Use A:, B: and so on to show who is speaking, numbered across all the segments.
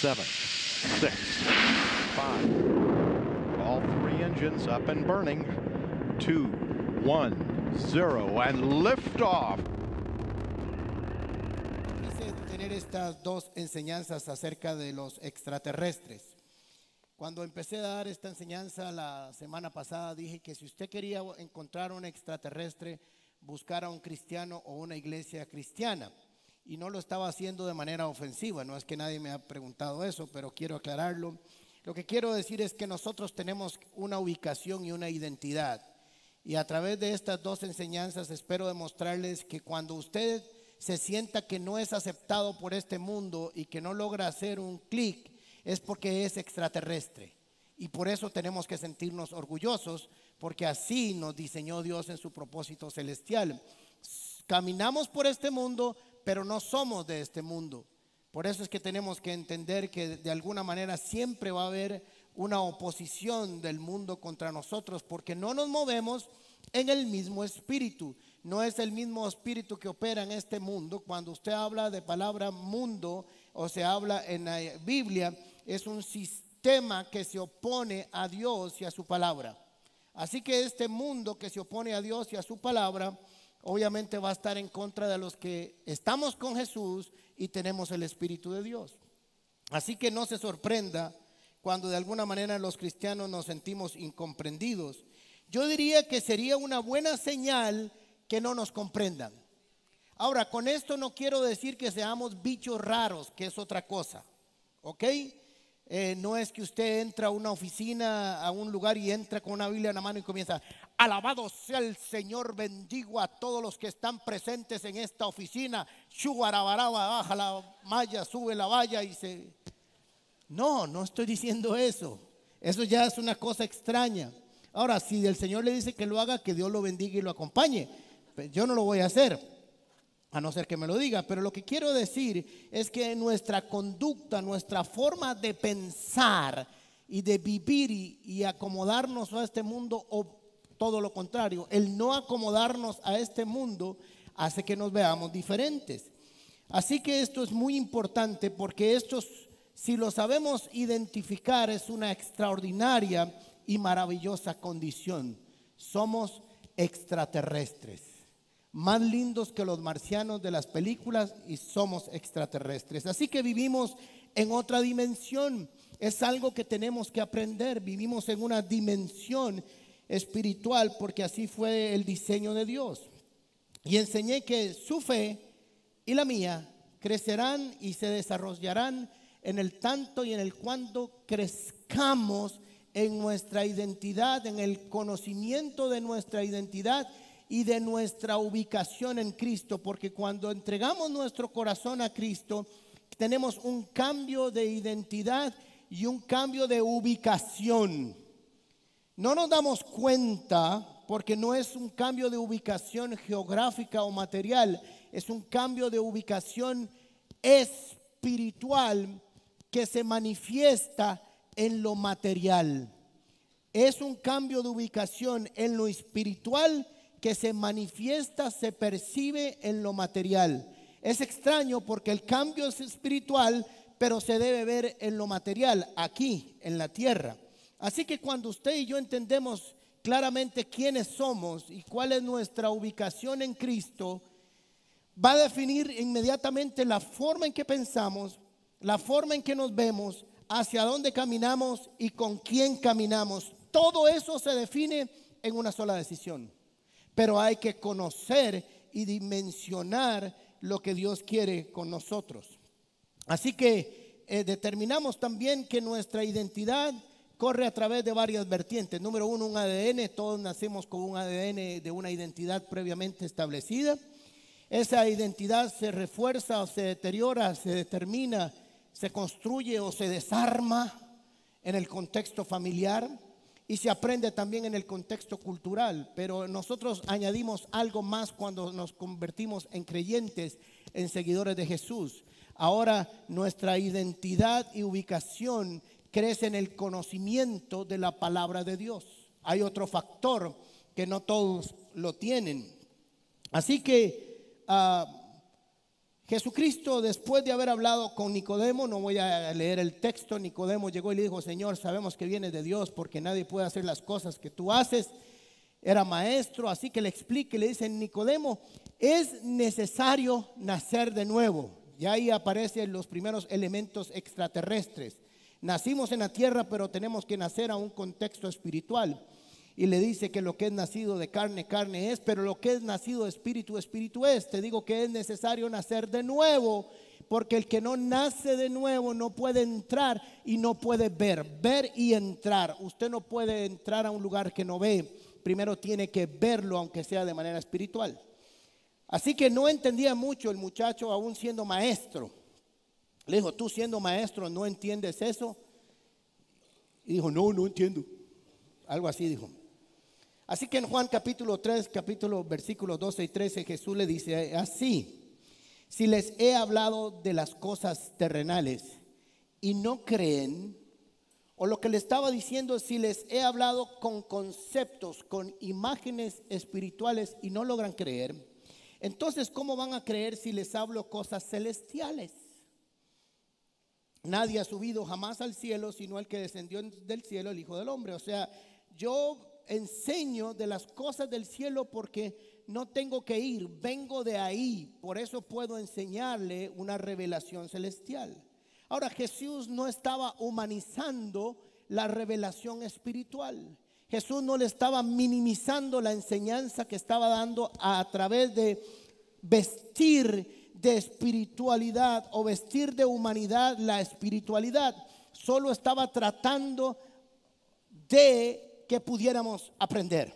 A: seven, six, five. All three engines up and burning. Two, one, zero, and liftoff.
B: Quise tener estas dos enseñanzas acerca de los extraterrestres. Cuando empecé a dar esta enseñanza la semana pasada, dije que si usted quería encontrar un extraterrestre, buscara un cristiano o una iglesia cristiana. Y no lo estaba haciendo de manera ofensiva, no es que nadie me ha preguntado eso, pero quiero aclararlo. Lo que quiero decir es que nosotros tenemos una ubicación y una identidad. Y a través de estas dos enseñanzas espero demostrarles que cuando usted se sienta que no es aceptado por este mundo y que no logra hacer un clic, es porque es extraterrestre. Y por eso tenemos que sentirnos orgullosos, porque así nos diseñó Dios en su propósito celestial. Caminamos por este mundo, pero no somos de este mundo. Por eso es que tenemos que entender que de alguna manera siempre va a haber una oposición del mundo contra nosotros, porque no nos movemos en el mismo espíritu. No es el mismo espíritu que opera en este mundo. Cuando usted habla de palabra mundo o se habla en la Biblia, es un sistema que se opone a Dios y a su palabra. Así que este mundo que se opone a Dios y a su palabra, obviamente va a estar en contra de los que estamos con Jesús y tenemos el Espíritu de Dios. Así que no se sorprenda cuando de alguna manera los cristianos nos sentimos incomprendidos. Yo diría que sería una buena señal que no nos comprendan. Ahora, con esto no quiero decir que seamos bichos raros, que es otra cosa. ¿Ok? Eh, no es que usted entra a una oficina, a un lugar y entra con una Biblia en la mano y comienza, alabado sea el Señor, bendigo a todos los que están presentes en esta oficina. Chuarabaraba, baja la malla, sube la valla y se... No, no estoy diciendo eso. Eso ya es una cosa extraña. Ahora, si el Señor le dice que lo haga, que Dios lo bendiga y lo acompañe. Yo no lo voy a hacer a no ser que me lo diga, pero lo que quiero decir es que nuestra conducta, nuestra forma de pensar y de vivir y, acomodarnos a este mundo, o todo lo contrario, el no acomodarnos a este mundo hace que nos veamos diferentes. Así que esto es muy importante porque esto, si lo sabemos identificar, es una extraordinaria y maravillosa condición. Somos extraterrestres más lindos que los marcianos de las películas y somos extraterrestres. Así que vivimos en otra dimensión. Es algo que tenemos que aprender. Vivimos en una dimensión espiritual porque así fue el diseño de Dios. Y enseñé que su fe y la mía crecerán y se desarrollarán en el tanto y en el cuando crezcamos en nuestra identidad, en el conocimiento de nuestra identidad y de nuestra ubicación en Cristo, porque cuando entregamos nuestro corazón a Cristo, tenemos un cambio de identidad y un cambio de ubicación. No nos damos cuenta porque no es un cambio de ubicación geográfica o material, es un cambio de ubicación espiritual que se manifiesta en lo material. Es un cambio de ubicación en lo espiritual que se manifiesta, se percibe en lo material. Es extraño porque el cambio es espiritual, pero se debe ver en lo material, aquí, en la tierra. Así que cuando usted y yo entendemos claramente quiénes somos y cuál es nuestra ubicación en Cristo, va a definir inmediatamente la forma en que pensamos, la forma en que nos vemos, hacia dónde caminamos y con quién caminamos. Todo eso se define en una sola decisión pero hay que conocer y dimensionar lo que Dios quiere con nosotros. Así que eh, determinamos también que nuestra identidad corre a través de varias vertientes. Número uno, un ADN. Todos nacemos con un ADN de una identidad previamente establecida. Esa identidad se refuerza o se deteriora, se determina, se construye o se desarma en el contexto familiar y se aprende también en el contexto cultural, pero nosotros añadimos algo más cuando nos convertimos en creyentes, en seguidores de Jesús. Ahora nuestra identidad y ubicación crece en el conocimiento de la palabra de Dios. Hay otro factor que no todos lo tienen. Así que ah, Jesucristo, después de haber hablado con Nicodemo, no voy a leer el texto, Nicodemo llegó y le dijo, Señor, sabemos que viene de Dios porque nadie puede hacer las cosas que tú haces. Era maestro, así que le explique, le dice, Nicodemo, es necesario nacer de nuevo. Y ahí aparecen los primeros elementos extraterrestres. Nacimos en la tierra, pero tenemos que nacer a un contexto espiritual y le dice que lo que es nacido de carne, carne es, pero lo que es nacido de espíritu, espíritu es. Te digo que es necesario nacer de nuevo, porque el que no nace de nuevo no puede entrar y no puede ver, ver y entrar. Usted no puede entrar a un lugar que no ve, primero tiene que verlo, aunque sea de manera espiritual. Así que no entendía mucho el muchacho, aún siendo maestro. Le dijo, tú siendo maestro, ¿no entiendes eso? Y dijo, no, no entiendo. Algo así dijo. Así que en Juan capítulo 3, capítulo versículos 12 y 13, Jesús le dice así, si les he hablado de las cosas terrenales y no creen, o lo que le estaba diciendo, si les he hablado con conceptos, con imágenes espirituales y no logran creer, entonces ¿cómo van a creer si les hablo cosas celestiales? Nadie ha subido jamás al cielo, sino el que descendió del cielo, el Hijo del Hombre. O sea, yo enseño de las cosas del cielo porque no tengo que ir, vengo de ahí, por eso puedo enseñarle una revelación celestial. Ahora Jesús no estaba humanizando la revelación espiritual. Jesús no le estaba minimizando la enseñanza que estaba dando a, través de vestir de espiritualidad o vestir de humanidad la espiritualidad. Solo estaba tratando de que pudiéramos aprender.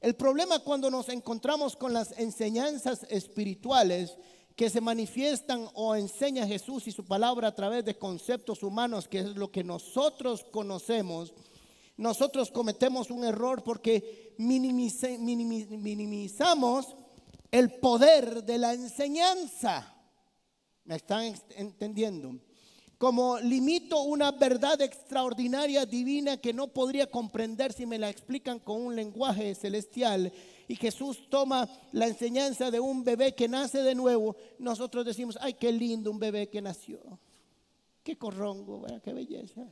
B: El problema cuando nos encontramos con las enseñanzas espirituales que se manifiestan o enseña Jesús y su palabra a través de conceptos humanos, que es lo que nosotros conocemos, nosotros cometemos un error porque minimizamos el poder de la enseñanza. ¿Me están entendiendo? Como limito una verdad extraordinaria, divina, que no podría comprender si me la explican con un lenguaje celestial. Y Jesús toma la enseñanza de un bebé que nace de nuevo. Nosotros decimos, ay, qué lindo un bebé que nació. Qué corrongo, qué belleza.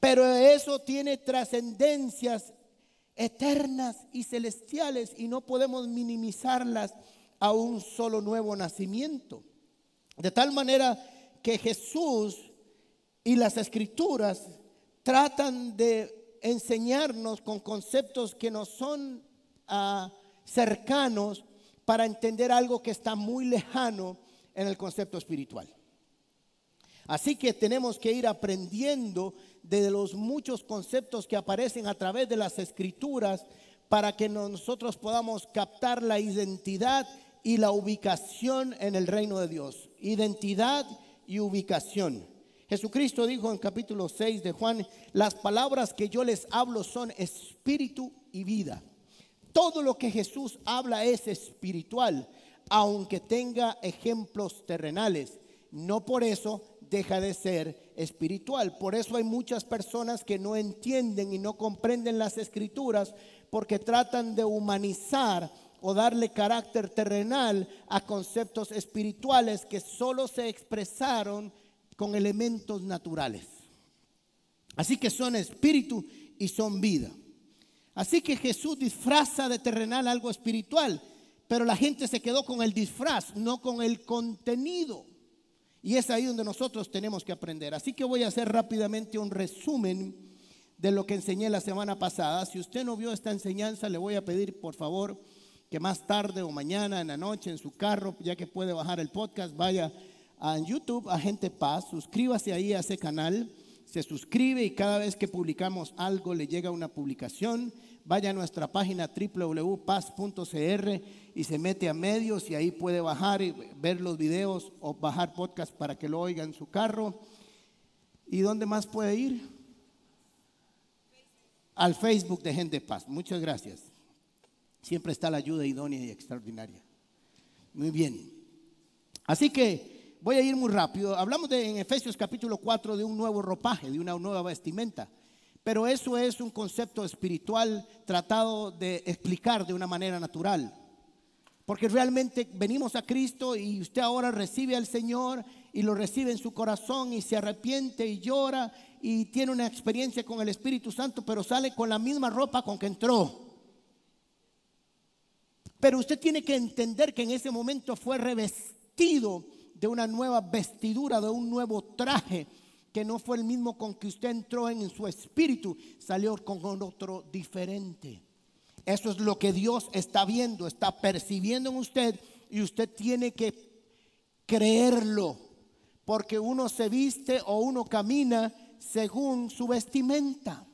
B: Pero eso tiene trascendencias eternas y celestiales y no podemos minimizarlas a un solo nuevo nacimiento. De tal manera que Jesús y las escrituras tratan de enseñarnos con conceptos que no son ah, cercanos para entender algo que está muy lejano en el concepto espiritual. Así que tenemos que ir aprendiendo de los muchos conceptos que aparecen a través de las escrituras para que nosotros podamos captar la identidad y la ubicación en el reino de Dios. Identidad y ubicación. Jesucristo dijo en capítulo 6 de Juan, las palabras que yo les hablo son espíritu y vida. Todo lo que Jesús habla es espiritual, aunque tenga ejemplos terrenales. No por eso deja de ser espiritual. Por eso hay muchas personas que no entienden y no comprenden las escrituras porque tratan de humanizar o darle carácter terrenal a conceptos espirituales que solo se expresaron con elementos naturales. Así que son espíritu y son vida. Así que Jesús disfraza de terrenal algo espiritual, pero la gente se quedó con el disfraz, no con el contenido. Y es ahí donde nosotros tenemos que aprender. Así que voy a hacer rápidamente un resumen de lo que enseñé la semana pasada. Si usted no vio esta enseñanza, le voy a pedir por favor que más tarde o mañana en la noche en su carro, ya que puede bajar el podcast, vaya a YouTube, a Gente Paz, suscríbase ahí a ese canal, se suscribe y cada vez que publicamos algo le llega una publicación. Vaya a nuestra página www.paz.cr y se mete a medios y ahí puede bajar y ver los videos o bajar podcast para que lo oiga en su carro. ¿Y dónde más puede ir? Al Facebook de Gente Paz. Muchas gracias. Siempre está la ayuda idónea y extraordinaria. Muy bien. Así que voy a ir muy rápido. Hablamos de, en Efesios capítulo 4 de un nuevo ropaje, de una nueva vestimenta. Pero eso es un concepto espiritual tratado de explicar de una manera natural. Porque realmente venimos a Cristo y usted ahora recibe al Señor y lo recibe en su corazón y se arrepiente y llora y tiene una experiencia con el Espíritu Santo, pero sale con la misma ropa con que entró. Pero usted tiene que entender que en ese momento fue revestido de una nueva vestidura, de un nuevo traje, que no fue el mismo con que usted entró en su espíritu, salió con otro diferente. Eso es lo que Dios está viendo, está percibiendo en usted y usted tiene que creerlo, porque uno se viste o uno camina según su vestimenta.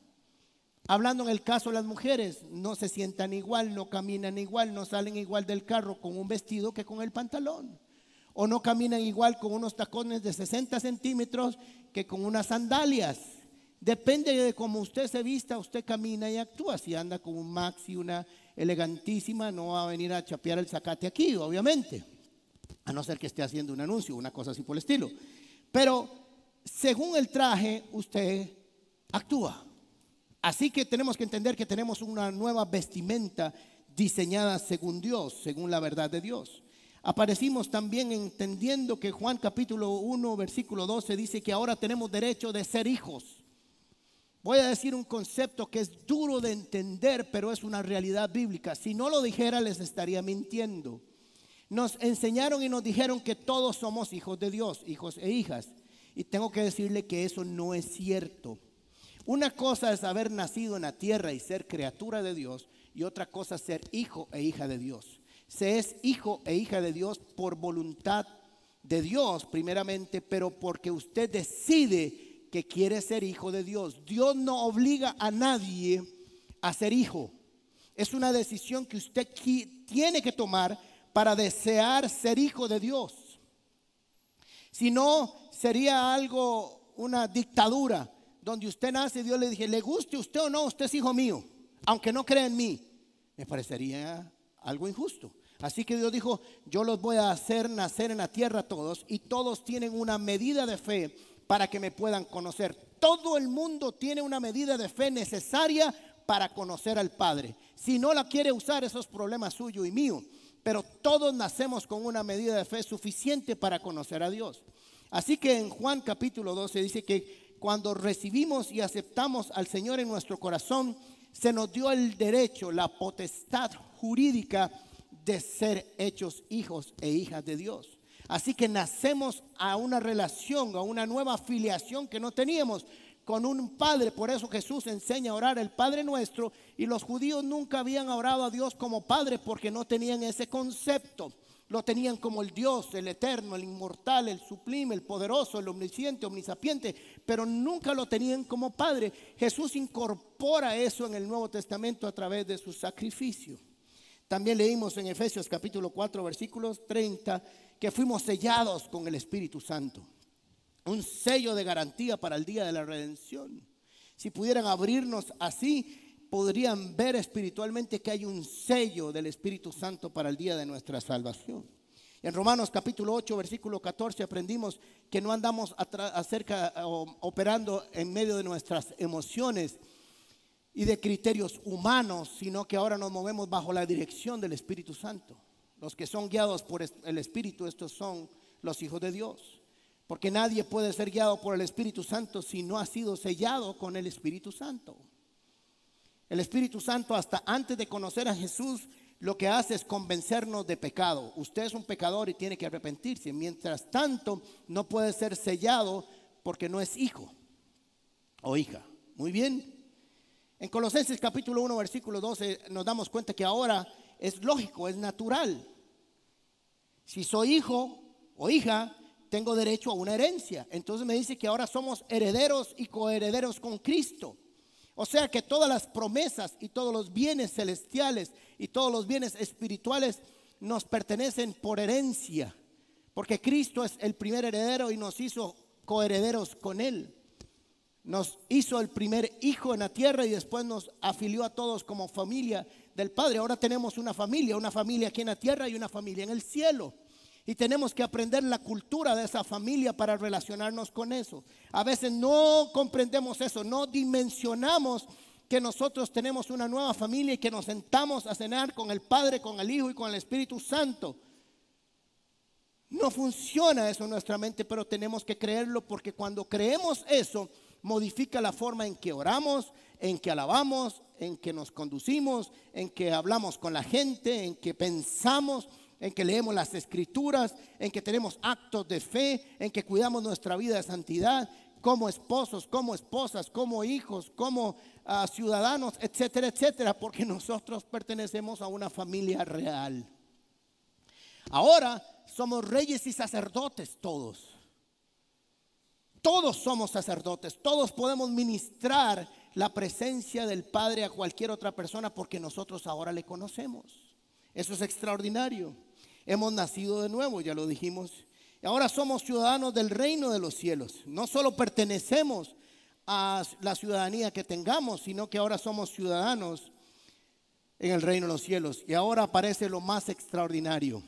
B: Hablando en el caso de las mujeres, no se sientan igual, no caminan igual, no salen igual del carro con un vestido que con el pantalón. O no caminan igual con unos tacones de 60 centímetros que con unas sandalias. Depende de cómo usted se vista, usted camina y actúa. Si anda con un maxi, una elegantísima, no va a venir a chapear el zacate aquí, obviamente. A no ser que esté haciendo un anuncio, una cosa así por el estilo. Pero según el traje, usted actúa. Así que tenemos que entender que tenemos una nueva vestimenta diseñada según Dios, según la verdad de Dios. Aparecimos también entendiendo que Juan capítulo 1, versículo 12 dice que ahora tenemos derecho de ser hijos. Voy a decir un concepto que es duro de entender, pero es una realidad bíblica. Si no lo dijera, les estaría mintiendo. Nos enseñaron y nos dijeron que todos somos hijos de Dios, hijos e hijas. Y tengo que decirle que eso no es cierto. Una cosa es haber nacido en la tierra y ser criatura de Dios y otra cosa es ser hijo e hija de Dios. Se es hijo e hija de Dios por voluntad de Dios primeramente, pero porque usted decide que quiere ser hijo de Dios. Dios no obliga a nadie a ser hijo. Es una decisión que usted tiene que tomar para desear ser hijo de Dios. Si no, sería algo, una dictadura donde usted nace, Dios le dije, le guste usted o no, usted es hijo mío, aunque no cree en mí. Me parecería algo injusto. Así que Dios dijo, yo los voy a hacer nacer en la tierra todos y todos tienen una medida de fe para que me puedan conocer. Todo el mundo tiene una medida de fe necesaria para conocer al Padre. Si no la quiere usar, eso es problema suyo y mío. Pero todos nacemos con una medida de fe suficiente para conocer a Dios. Así que en Juan capítulo 12 dice que cuando recibimos y aceptamos al Señor en nuestro corazón, se nos dio el derecho, la potestad jurídica de ser hechos hijos e hijas de Dios. Así que nacemos a una relación, a una nueva afiliación que no teníamos con un padre. Por eso Jesús enseña a orar el Padre nuestro y los judíos nunca habían orado a Dios como Padre porque no tenían ese concepto. Lo tenían como el Dios, el eterno, el inmortal, el sublime, el poderoso, el omnisciente, omnisapiente, pero nunca lo tenían como Padre. Jesús incorpora eso en el Nuevo Testamento a través de su sacrificio. También leímos en Efesios capítulo 4, versículos 30, que fuimos sellados con el Espíritu Santo. Un sello de garantía para el día de la redención. Si pudieran abrirnos así, podrían ver espiritualmente que hay un sello del Espíritu Santo para el día de nuestra salvación. En Romanos capítulo 8, versículo 14 aprendimos que no andamos acerca operando en medio de nuestras emociones y de criterios humanos, sino que ahora nos movemos bajo la dirección del Espíritu Santo. Los que son guiados por el Espíritu, estos son los hijos de Dios. Porque nadie puede ser guiado por el Espíritu Santo si no ha sido sellado con el Espíritu Santo. El Espíritu Santo hasta antes de conocer a Jesús lo que hace es convencernos de pecado. Usted es un pecador y tiene que arrepentirse. Mientras tanto, no puede ser sellado porque no es hijo o hija. Muy bien. En Colosenses capítulo 1, versículo 12 nos damos cuenta que ahora es lógico, es natural. Si soy hijo o hija, tengo derecho a una herencia. Entonces me dice que ahora somos herederos y coherederos con Cristo. O sea que todas las promesas y todos los bienes celestiales y todos los bienes espirituales nos pertenecen por herencia, porque Cristo es el primer heredero y nos hizo coherederos con Él. Nos hizo el primer hijo en la tierra y después nos afilió a todos como familia del Padre. Ahora tenemos una familia, una familia aquí en la tierra y una familia en el cielo. Y tenemos que aprender la cultura de esa familia para relacionarnos con eso. A veces no comprendemos eso, no dimensionamos que nosotros tenemos una nueva familia y que nos sentamos a cenar con el Padre, con el Hijo y con el Espíritu Santo. No funciona eso en nuestra mente, pero tenemos que creerlo porque cuando creemos eso, modifica la forma en que oramos, en que alabamos, en que nos conducimos, en que hablamos con la gente, en que pensamos, en que leemos las escrituras, en que tenemos actos de fe, en que cuidamos nuestra vida de santidad, como esposos, como esposas, como hijos, como ah, ciudadanos, etcétera, etcétera, porque nosotros pertenecemos a una familia real. Ahora somos reyes y sacerdotes todos. Todos somos sacerdotes, todos podemos ministrar la presencia del Padre a cualquier otra persona porque nosotros ahora le conocemos. Eso es extraordinario. Hemos nacido de nuevo, ya lo dijimos Ahora somos ciudadanos del reino de los cielos. No solo pertenecemos a la ciudadanía que tengamos, sino que ahora somos ciudadanos en el reino de los cielos. Y ahora aparece lo más extraordinario.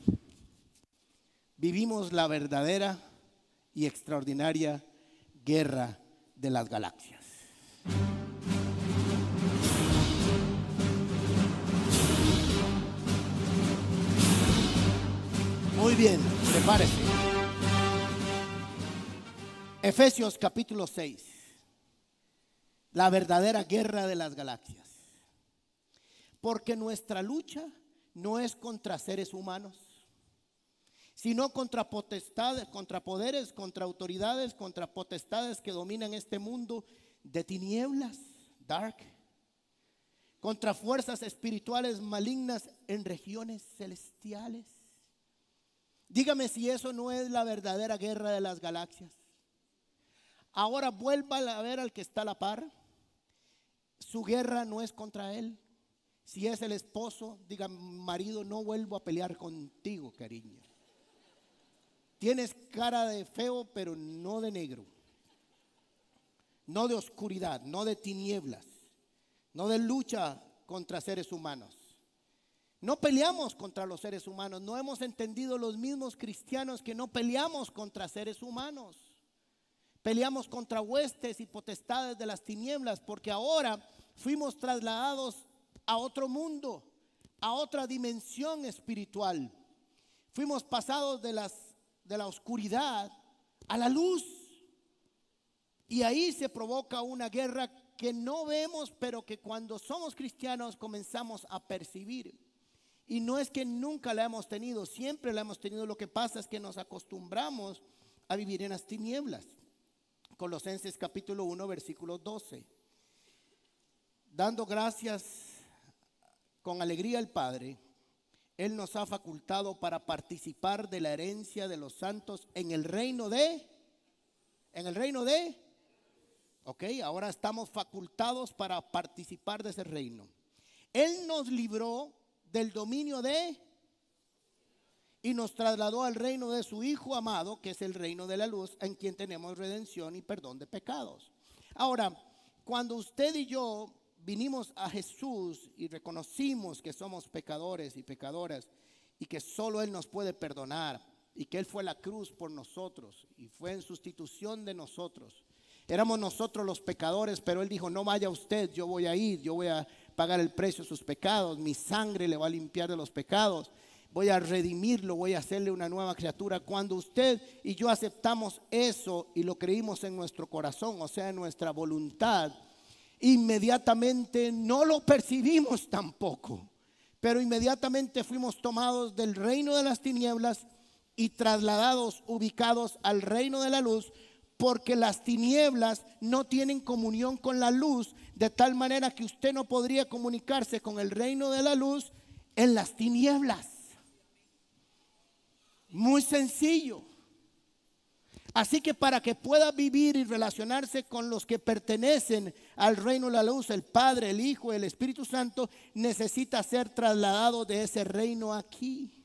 B: Vivimos la verdadera y extraordinaria guerra de las galaxias. Muy bien, prepárese. Efesios capítulo 6. La verdadera guerra de las galaxias. Porque nuestra lucha no es contra seres humanos, sino contra potestades, contra poderes, contra autoridades, contra potestades que dominan este mundo de tinieblas, dark, contra fuerzas espirituales malignas en regiones celestiales. Dígame si eso no es la verdadera guerra de las galaxias. Ahora vuelva a ver al que está a la par. Su guerra no es contra él. Si es el esposo, diga, marido, no vuelvo a pelear contigo, cariño. Tienes cara de feo, pero no de negro. No de oscuridad, no de tinieblas, no de lucha contra seres humanos. No peleamos contra los seres humanos. No hemos entendido los mismos cristianos que no peleamos contra seres humanos. Peleamos contra huestes y potestades de las tinieblas porque ahora fuimos trasladados a otro mundo, a otra dimensión espiritual. Fuimos pasados de, las, de la oscuridad a la luz. Y ahí se provoca una guerra que no vemos, pero que cuando somos cristianos comenzamos a percibir. Y no es que nunca la hemos tenido, siempre la hemos tenido. Lo que pasa es que nos acostumbramos a vivir en las tinieblas. Colosenses capítulo 1, versículo 12. Dando gracias con alegría al Padre, Él nos ha facultado para participar de la herencia de los santos en el reino de, en el reino de, ok, ahora estamos facultados para participar de ese reino. Él nos libró del dominio de y nos trasladó al reino de su Hijo amado, que es el reino de la luz, en quien tenemos redención y perdón de pecados. Ahora, cuando usted y yo vinimos a Jesús y reconocimos que somos pecadores y pecadoras y que solo Él nos puede perdonar y que Él fue la cruz por nosotros y fue en sustitución de nosotros. Éramos nosotros los pecadores, pero Él dijo, no vaya usted, yo voy a ir, yo voy a pagar el precio de sus pecados, mi sangre le va a limpiar de los pecados voy a redimirlo, voy a hacerle una nueva criatura. Cuando usted y yo aceptamos eso y lo creímos en nuestro corazón, o sea, en nuestra voluntad, inmediatamente no lo percibimos tampoco, pero inmediatamente fuimos tomados del reino de las tinieblas y trasladados, ubicados al reino de la luz, porque las tinieblas no tienen comunión con la luz, de tal manera que usted no podría comunicarse con el reino de la luz en las tinieblas. Muy sencillo. Así que para que pueda vivir y relacionarse con los que pertenecen al reino de la luz, el Padre, el Hijo, el Espíritu Santo, necesita ser trasladado de ese reino aquí.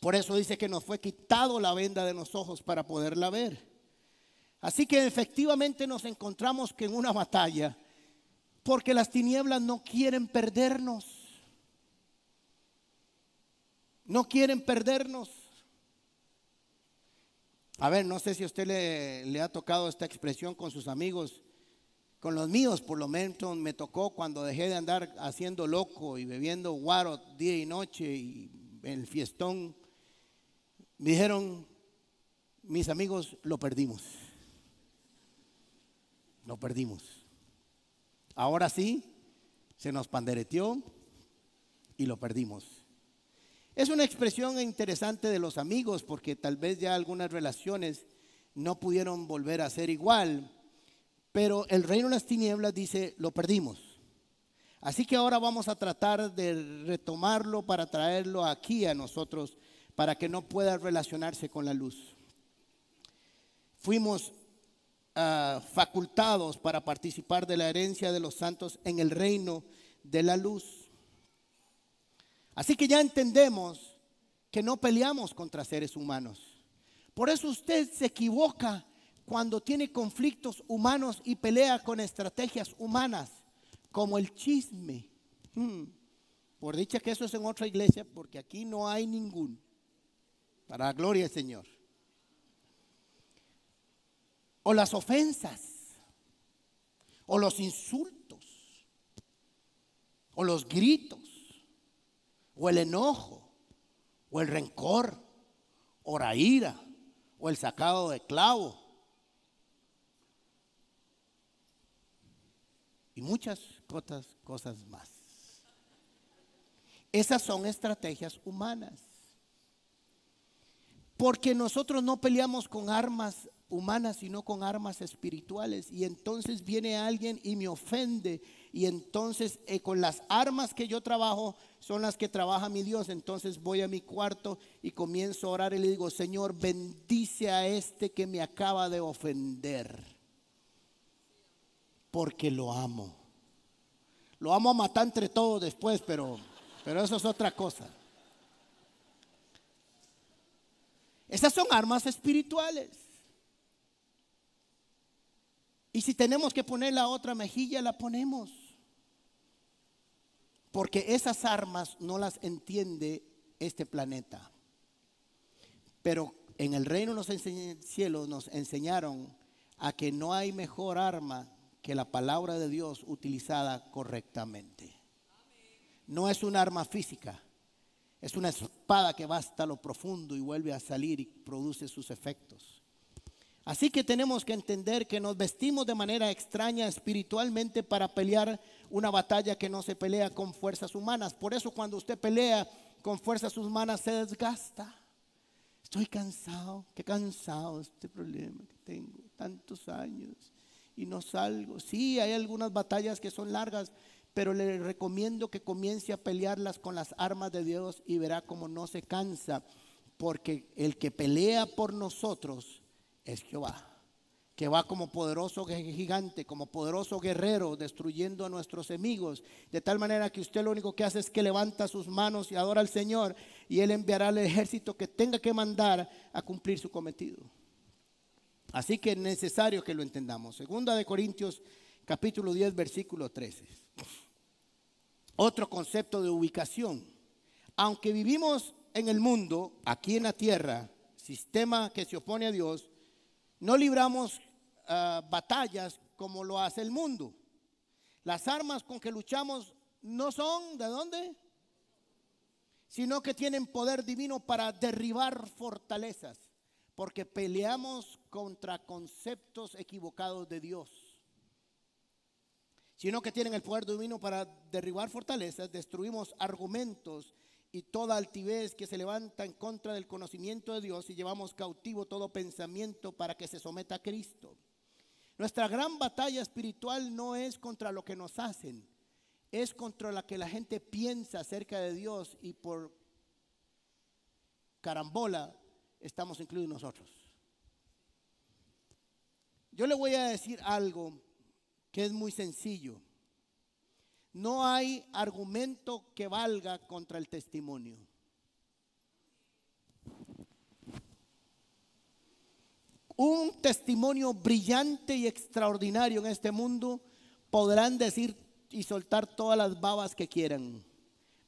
B: Por eso dice que nos fue quitado la venda de los ojos para poderla ver. Así que efectivamente nos encontramos que en una batalla, porque las tinieblas no quieren perdernos no quieren perdernos. A ver, no sé si usted le, le, ha tocado esta expresión con sus amigos. Con los míos, por lo menos, me tocó cuando dejé de andar haciendo loco y bebiendo guaro día y noche y el fiestón. Me dijeron, mis amigos, lo perdimos. Lo perdimos. Ahora sí, se nos pandereteó y lo perdimos. Es una expresión interesante de los amigos porque tal vez ya algunas relaciones no pudieron volver a ser igual, pero el reino de las tinieblas dice, lo perdimos. Así que ahora vamos a tratar de retomarlo para traerlo aquí a nosotros, para que no pueda relacionarse con la luz. Fuimos ah, facultados para participar de la herencia de los santos en el reino de la luz. Así que ya entendemos que no peleamos contra seres humanos. Por eso usted se equivoca cuando tiene conflictos humanos y pelea con estrategias humanas, como el chisme. Hmm. Por dicha que eso es en otra iglesia, porque aquí no hay ningún. Para la gloria del Señor. O las ofensas, o los insultos, o los gritos o el enojo, o el rencor, o la ira, o el sacado de clavo. Y muchas otras cosas más. Esas son estrategias humanas. Porque nosotros no peleamos con armas humanas, sino con armas espirituales. Y entonces viene alguien y me ofende. Y entonces eh, con las armas que yo trabajo son las que trabaja mi Dios. Entonces voy a mi cuarto y comienzo a orar y le digo, Señor, bendice a este que me acaba de ofender. Porque lo amo. Lo amo a matar entre todos después, pero, pero eso es otra cosa. Esas son armas espirituales. Y si tenemos que poner la otra mejilla, la ponemos. Porque esas armas no las entiende este planeta. Pero en el reino de los cielos nos enseñaron a que no hay mejor arma que la palabra de Dios utilizada correctamente. No es un arma física, es una espada que va hasta lo profundo y vuelve a salir y produce sus efectos. Así que tenemos que entender que nos vestimos de manera extraña espiritualmente para pelear una batalla que no se pelea con fuerzas humanas. Por eso cuando usted pelea con fuerzas humanas se desgasta. Estoy cansado, qué cansado este problema que tengo, tantos años y no salgo. Sí, hay algunas batallas que son largas, pero le recomiendo que comience a pelearlas con las armas de Dios y verá cómo no se cansa, porque el que pelea por nosotros es Jehová, que va como poderoso gigante, como poderoso guerrero, destruyendo a nuestros enemigos, de tal manera que usted lo único que hace es que levanta sus manos y adora al Señor, y Él enviará al ejército que tenga que mandar a cumplir su cometido. Así que es necesario que lo entendamos. Segunda de Corintios capítulo 10 versículo 13. Otro concepto de ubicación. Aunque vivimos en el mundo, aquí en la tierra, sistema que se opone a Dios, no libramos ah, batallas como lo hace el mundo. Las armas con que luchamos no son de dónde, sino que tienen poder divino para derribar fortalezas, porque peleamos contra conceptos equivocados de Dios. Sino que tienen el poder divino para derribar fortalezas, destruimos argumentos y toda altivez que se levanta en contra del conocimiento de Dios y llevamos cautivo todo pensamiento para que se someta a Cristo. Nuestra gran batalla espiritual no es contra lo que nos hacen, es contra la que la gente piensa acerca de Dios y por carambola estamos incluidos nosotros. Yo le voy a decir algo es muy sencillo. No hay argumento que valga contra el testimonio. Un testimonio brillante y extraordinario en este mundo podrán decir y soltar todas las babas que quieran,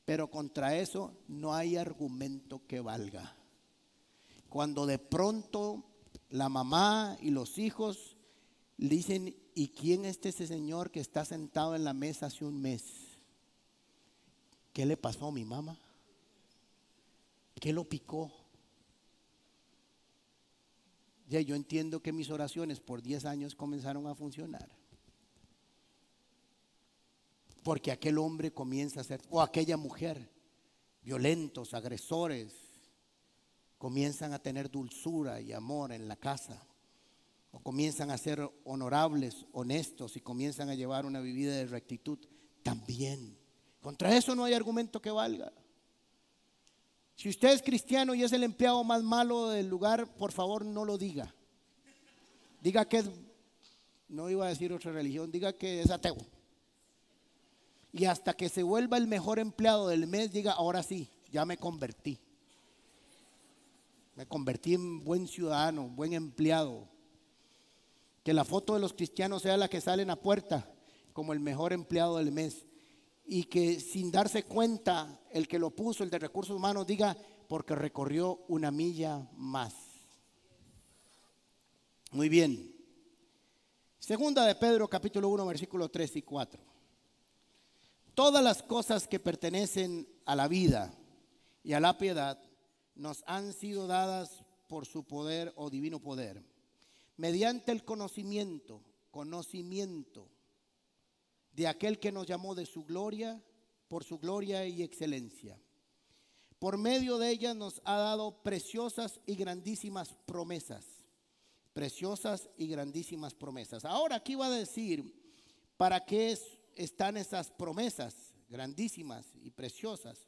B: pero contra eso no hay argumento que valga. Cuando de pronto la mamá y los hijos dicen, ¿y quién es ese señor que está sentado en la mesa hace un mes? ¿Qué le pasó a mi mamá? ¿Qué lo picó? Ya yo entiendo que mis oraciones por 10 años comenzaron a funcionar. Porque aquel hombre comienza a ser, o aquella mujer, violentos, agresores, comienzan a tener dulzura y amor en la casa. O comienzan a ser honorables, honestos y comienzan a llevar una vida de rectitud. También. Contra eso no hay argumento que valga. Si usted es cristiano y es el empleado más malo del lugar, por favor no lo diga. Diga que es, no iba a decir otra religión, diga que es ateo. Y hasta que se vuelva el mejor empleado del mes, diga, ahora sí, ya me convertí. Me convertí en buen ciudadano, buen empleado. Que la foto de los cristianos sea la que sale en la puerta como el mejor empleado del mes. Y que sin darse cuenta, el que lo puso, el de recursos humanos, diga, porque recorrió una milla más. Muy bien. Segunda de Pedro, capítulo 1, versículo 3 y 4. Todas las cosas que pertenecen a la vida y a la piedad nos han sido dadas por su poder o divino poder, mediante el conocimiento, conocimiento de aquel que nos llamó de su gloria, por su gloria y excelencia. Por medio de ellas nos ha dado preciosas y grandísimas promesas. Preciosas y grandísimas promesas. Ahora aquí va a decir, ¿para qué están esas promesas grandísimas y preciosas?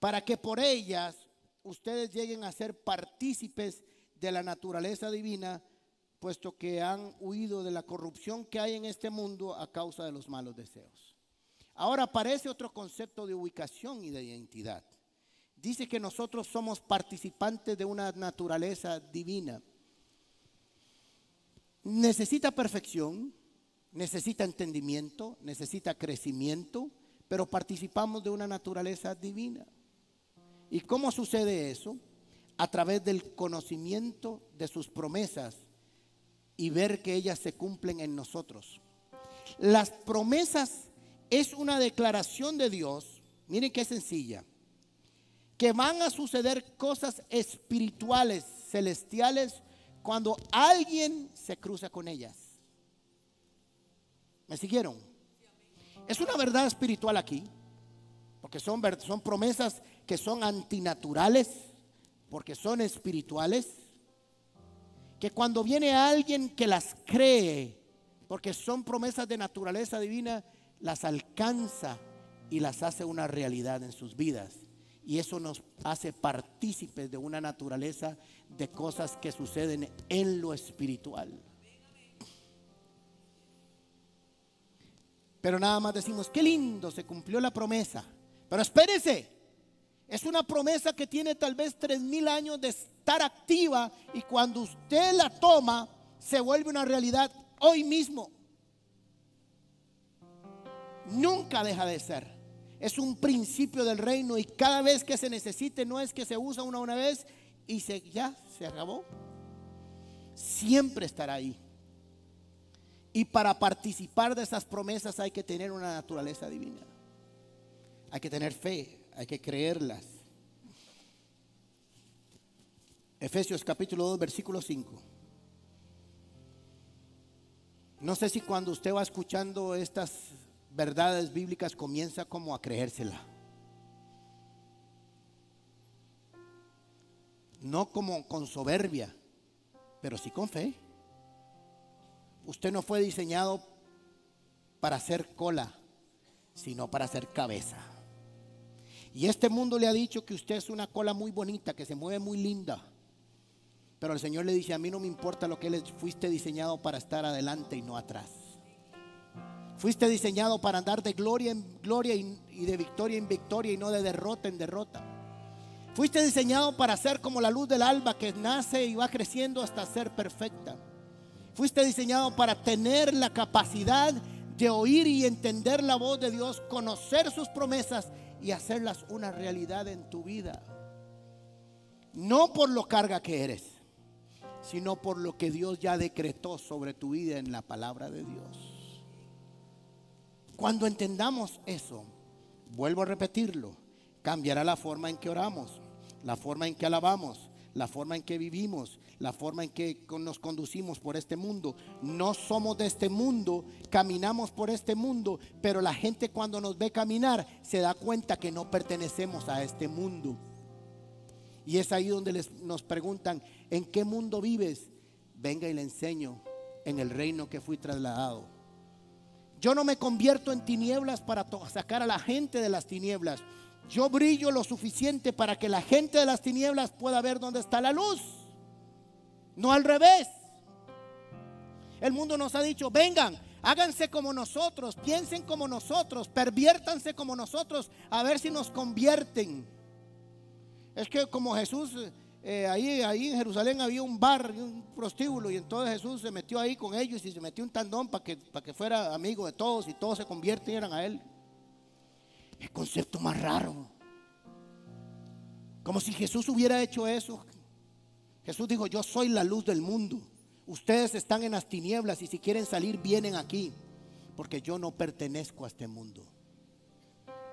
B: Para que por ellas ustedes lleguen a ser partícipes de la naturaleza divina, puesto que han huido de la corrupción que hay en este mundo a causa de los malos deseos. Ahora aparece otro concepto de ubicación y de identidad. Dice que nosotros somos participantes de una naturaleza divina. Necesita perfección, necesita entendimiento, necesita crecimiento, pero participamos de una naturaleza divina. ¿Y cómo sucede eso? A través del conocimiento de sus promesas y ver que ellas se cumplen en nosotros. Las promesas es una declaración de Dios, miren qué sencilla, que van a suceder cosas espirituales, celestiales, cuando alguien se cruza con ellas. ¿Me siguieron? Es una verdad espiritual aquí, porque son, son promesas que son antinaturales, porque son espirituales, que cuando viene alguien que las cree, porque son promesas de naturaleza divina, las alcanza y las hace una realidad en sus vidas. Y eso nos hace partícipes de una naturaleza de cosas que suceden en lo espiritual. Pero nada más decimos, qué lindo, se cumplió la promesa. Pero espérese, es una promesa que tiene tal vez tres mil años de estar activa y cuando usted la toma se vuelve una realidad hoy mismo. Nunca deja de ser. Es un principio del reino y cada vez que se necesite no es que se usa una una vez y se, ya se acabó. Siempre estará ahí. Y para participar de esas promesas hay que tener una naturaleza divina. Hay que tener fe, hay que creerlas. Efesios capítulo 2, versículo 5. No sé si cuando usted va escuchando estas verdades bíblicas comienza como a creérsela. No como con soberbia, pero sí con fe. Usted no fue diseñado para hacer cola, sino para hacer cabeza. Y este mundo le ha dicho que usted es una cola muy bonita, que se mueve muy linda. Pero el Señor le dice, a mí no me importa lo que él fuiste diseñado para estar adelante y no atrás. Fuiste diseñado para andar de gloria en gloria y, de victoria en victoria y no de derrota en derrota. Fuiste diseñado para ser como la luz del alba que nace y va creciendo hasta ser perfecta. Fuiste diseñado para tener la capacidad de oír y entender la voz de Dios, conocer sus promesas y hacerlas una realidad en tu vida. No por lo carga que eres, sino por lo que Dios ya decretó sobre tu vida en la palabra de Dios. Cuando entendamos eso, vuelvo a repetirlo, cambiará la forma en que oramos, la forma en que alabamos, la forma en que vivimos, la forma en que nos conducimos por este mundo. No somos de este mundo, caminamos por este mundo, pero la gente cuando nos ve caminar se da cuenta que no pertenecemos a este mundo. Y es ahí donde les, nos preguntan, ¿en qué mundo vives? Venga y le enseño en el reino que fui trasladado. Yo no me convierto en tinieblas para sacar a la gente de las tinieblas. Yo brillo lo suficiente para que la gente de las tinieblas pueda ver dónde está la luz. No al revés. El mundo nos ha dicho, vengan, háganse como nosotros, piensen como nosotros, perviértanse como nosotros, a ver si nos convierten. Es que como Jesús, eh, ahí, ahí en Jerusalén había un bar, un prostíbulo, y entonces Jesús se metió ahí con ellos y se metió un tandón para que, para que fuera amigo de todos y todos se convirtieran a él. El concepto más raro. Como si Jesús hubiera hecho eso. Jesús dijo, yo soy la luz del mundo. Ustedes están en las tinieblas y si quieren salir, vienen aquí. Porque yo no pertenezco a este mundo.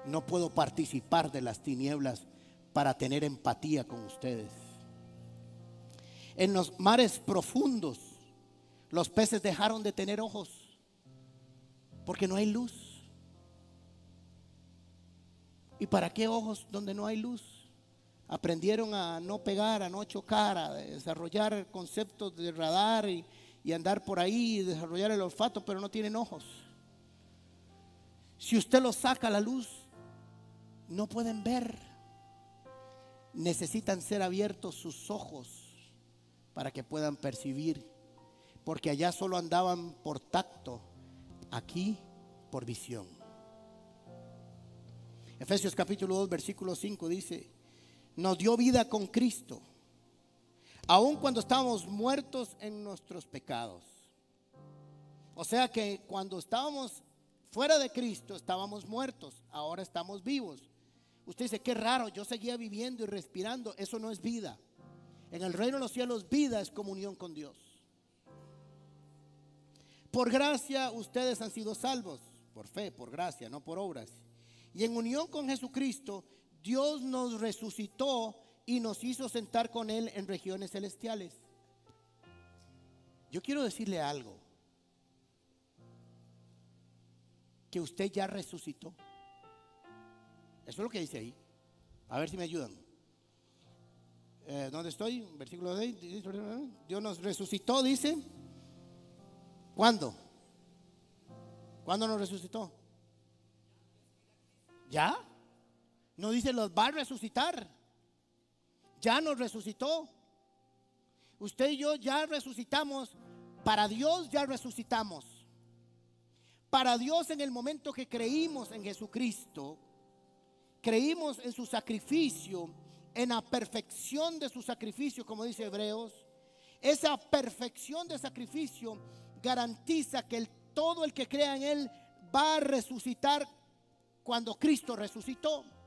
B: No puedo participar de las tinieblas para tener empatía con ustedes. En los mares profundos, los peces dejaron de tener ojos porque no hay luz. ¿Y para qué ojos donde no hay luz? Aprendieron a no pegar, a no chocar, a desarrollar conceptos de radar y, andar por ahí y desarrollar el olfato, pero no tienen ojos. Si usted los saca a la luz, no pueden ver. Necesitan ser abiertos sus ojos para que puedan percibir, porque allá solo andaban por tacto, aquí por visión. Efesios capítulo 2, versículo 5 dice, nos dio vida con Cristo, aun cuando estábamos muertos en nuestros pecados. O sea que cuando estábamos fuera de Cristo estábamos muertos, ahora estamos vivos. Usted dice, qué raro, yo seguía viviendo y respirando, eso no es vida. En el reino de los cielos vida es comunión con Dios. Por gracia ustedes han sido salvos, por fe, por gracia, no por obras y en unión con Jesucristo, Dios nos resucitó y nos hizo sentar con Él en regiones celestiales. Yo quiero decirle algo. Que usted ya resucitó. Eso es lo que dice ahí. A ver si me ayudan. Eh, ¿Dónde estoy? Versículo 6. Dios nos resucitó, dice. ¿Cuándo? ¿Cuándo nos resucitó? ¿Ya? No dice los va a resucitar. Ya nos resucitó. Usted y yo ya resucitamos. Para Dios ya resucitamos. Para Dios en el momento que creímos en Jesucristo, creímos en su sacrificio, en la perfección de su sacrificio, como dice Hebreos, esa perfección de sacrificio garantiza que todo el que crea en Él va a resucitar cuando Cristo resucitó.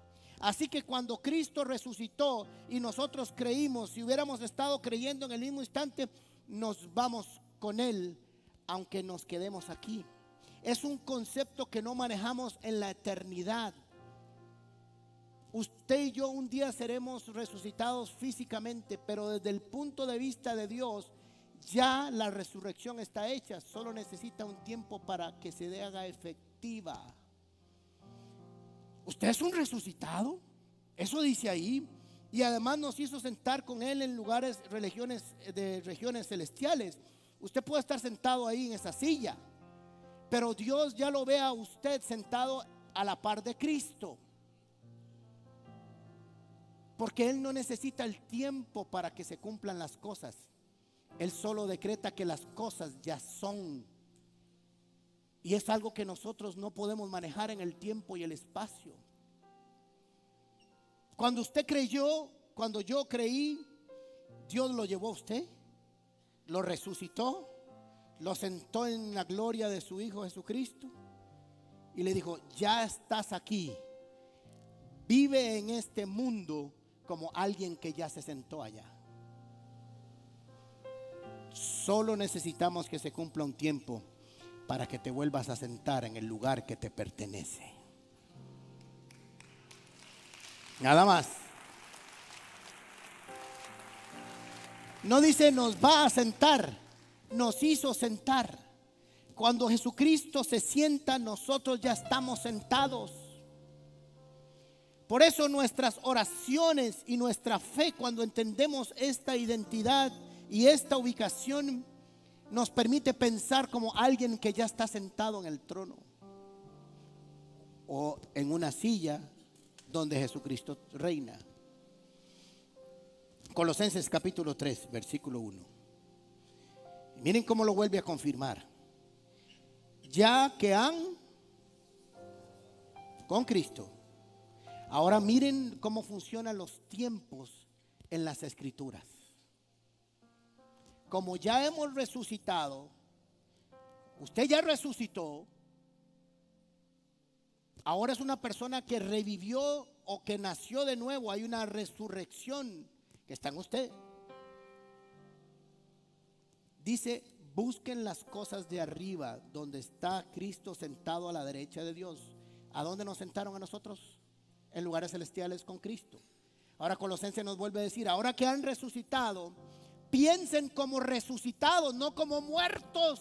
B: Así que cuando Cristo resucitó y nosotros creímos, si hubiéramos estado creyendo en el mismo instante, nos vamos con Él, aunque nos quedemos aquí. Es un concepto que no manejamos en la eternidad. Usted y yo un día seremos resucitados físicamente, pero desde el punto de vista de Dios, ya la resurrección está hecha, solo necesita un tiempo para que se haga efectiva. Usted es un resucitado. Eso dice ahí. Y además nos hizo sentar con Él en lugares religiones, de regiones celestiales. Usted puede estar sentado ahí en esa silla. Pero Dios ya lo ve a usted sentado a la par de Cristo. Porque Él no necesita el tiempo para que se cumplan las cosas. Él solo decreta que las cosas ya son. Y es algo que nosotros no podemos manejar en el tiempo y el espacio. Cuando usted creyó, cuando yo creí, Dios lo llevó a usted, lo resucitó, lo sentó en la gloria de su Hijo Jesucristo y le dijo, ya estás aquí, vive en este mundo como alguien que ya se sentó allá. Solo necesitamos que se cumpla un tiempo para que te vuelvas a sentar en el lugar que te pertenece. Nada más. No dice nos va a sentar, nos hizo sentar. Cuando Jesucristo se sienta, nosotros ya estamos sentados. Por eso nuestras oraciones y nuestra fe, cuando entendemos esta identidad y esta ubicación, nos permite pensar como alguien que ya está sentado en el trono o en una silla donde Jesucristo reina. Colosenses capítulo 3, versículo 1. Miren cómo lo vuelve a confirmar. Ya que han con Cristo. Ahora miren cómo funcionan los tiempos en las escrituras. Como ya hemos resucitado, usted ya resucitó, ahora es una persona que revivió o que nació de nuevo, hay una resurrección que está en usted. Dice, busquen las cosas de arriba, donde está Cristo sentado a la derecha de Dios. ¿A dónde nos sentaron a nosotros? En lugares celestiales con Cristo. Ahora Colosense nos vuelve a decir, ahora que han resucitado, piensen como resucitados, no como muertos.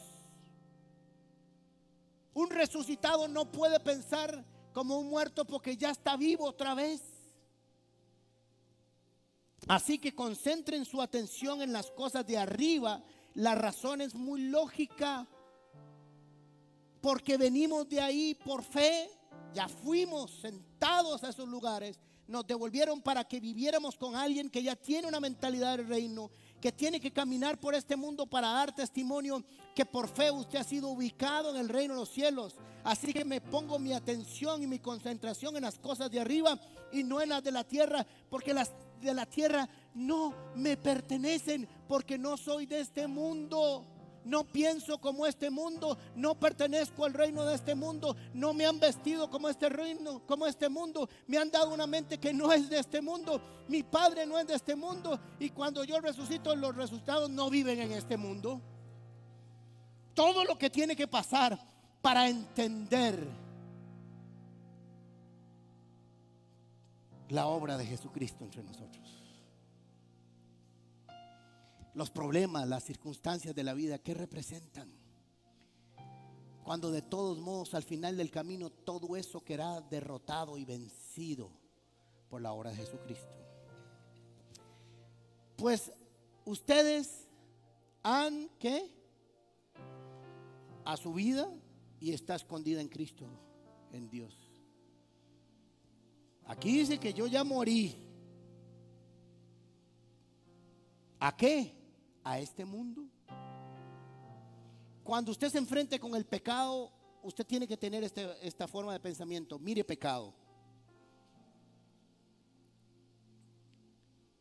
B: Un resucitado no puede pensar como un muerto porque ya está vivo otra vez. Así que concentren su atención en las cosas de arriba. La razón es muy lógica. Porque venimos de ahí por fe. Ya fuimos sentados a esos lugares. Nos devolvieron para que viviéramos con alguien que ya tiene una mentalidad del reino. Que tiene que caminar por este mundo para dar testimonio que por fe usted ha sido ubicado en el reino de los cielos. Así que me pongo mi atención y mi concentración en las cosas de arriba y no en las de la tierra. Porque las de la tierra no me pertenecen porque no soy de este mundo. No pienso como este mundo, no pertenezco al reino de este mundo, no me han vestido como este reino, como este mundo, me han dado una mente que no es de este mundo, mi padre no es de este mundo y cuando yo resucito los resultados no viven en este mundo. Todo lo que tiene que pasar para entender la obra de Jesucristo entre nosotros. Los problemas, las circunstancias de la vida, ¿qué representan? Cuando de todos modos al final del camino todo eso queda derrotado y vencido por la obra de Jesucristo. Pues ustedes han que a su vida y está escondida en Cristo, en Dios. Aquí dice que yo ya morí. ¿A qué? A este mundo. Cuando usted se enfrente con el pecado, usted tiene que tener este, esta forma de pensamiento. Mire pecado.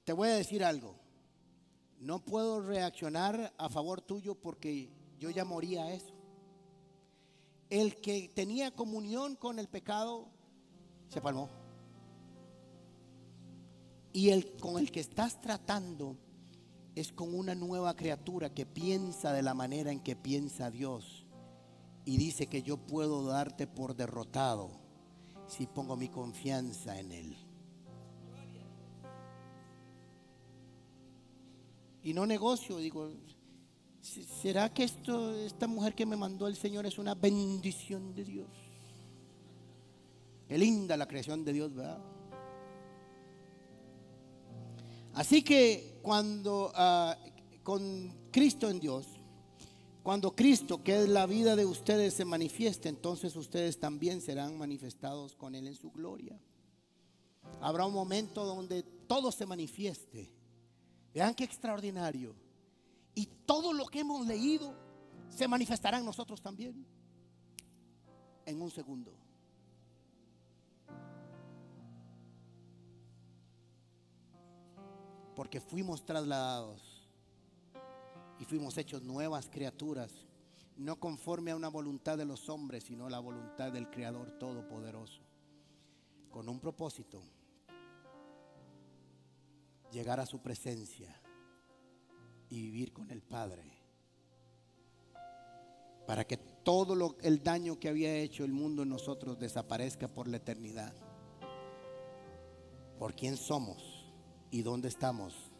B: Te voy a decir algo. No puedo reaccionar a favor tuyo porque yo ya morí a eso. El que tenía comunión con el pecado se palmó. Y el con el que estás tratando es con una nueva criatura que piensa de la manera en que piensa Dios. Y dice que yo puedo darte por derrotado si pongo mi confianza en Él. Y no negocio, digo, ¿será que esto, esta mujer que me mandó el Señor es una bendición de Dios? Qué linda la creación de Dios, ¿verdad? Así que cuando ah, con Cristo en Dios, cuando Cristo, que es la vida de ustedes, se manifieste, entonces ustedes también serán manifestados con Él en su gloria. Habrá un momento donde todo se manifieste. Vean qué extraordinario. Y todo lo que hemos leído se manifestará en nosotros también. En un segundo. Porque fuimos trasladados y fuimos hechos nuevas criaturas, no conforme a una voluntad de los hombres, sino a la voluntad del Creador Todopoderoso, con un propósito, llegar a su presencia y vivir con el Padre para que todo el daño que había hecho el mundo en nosotros desaparezca por la eternidad. Por quién somos y dónde estamos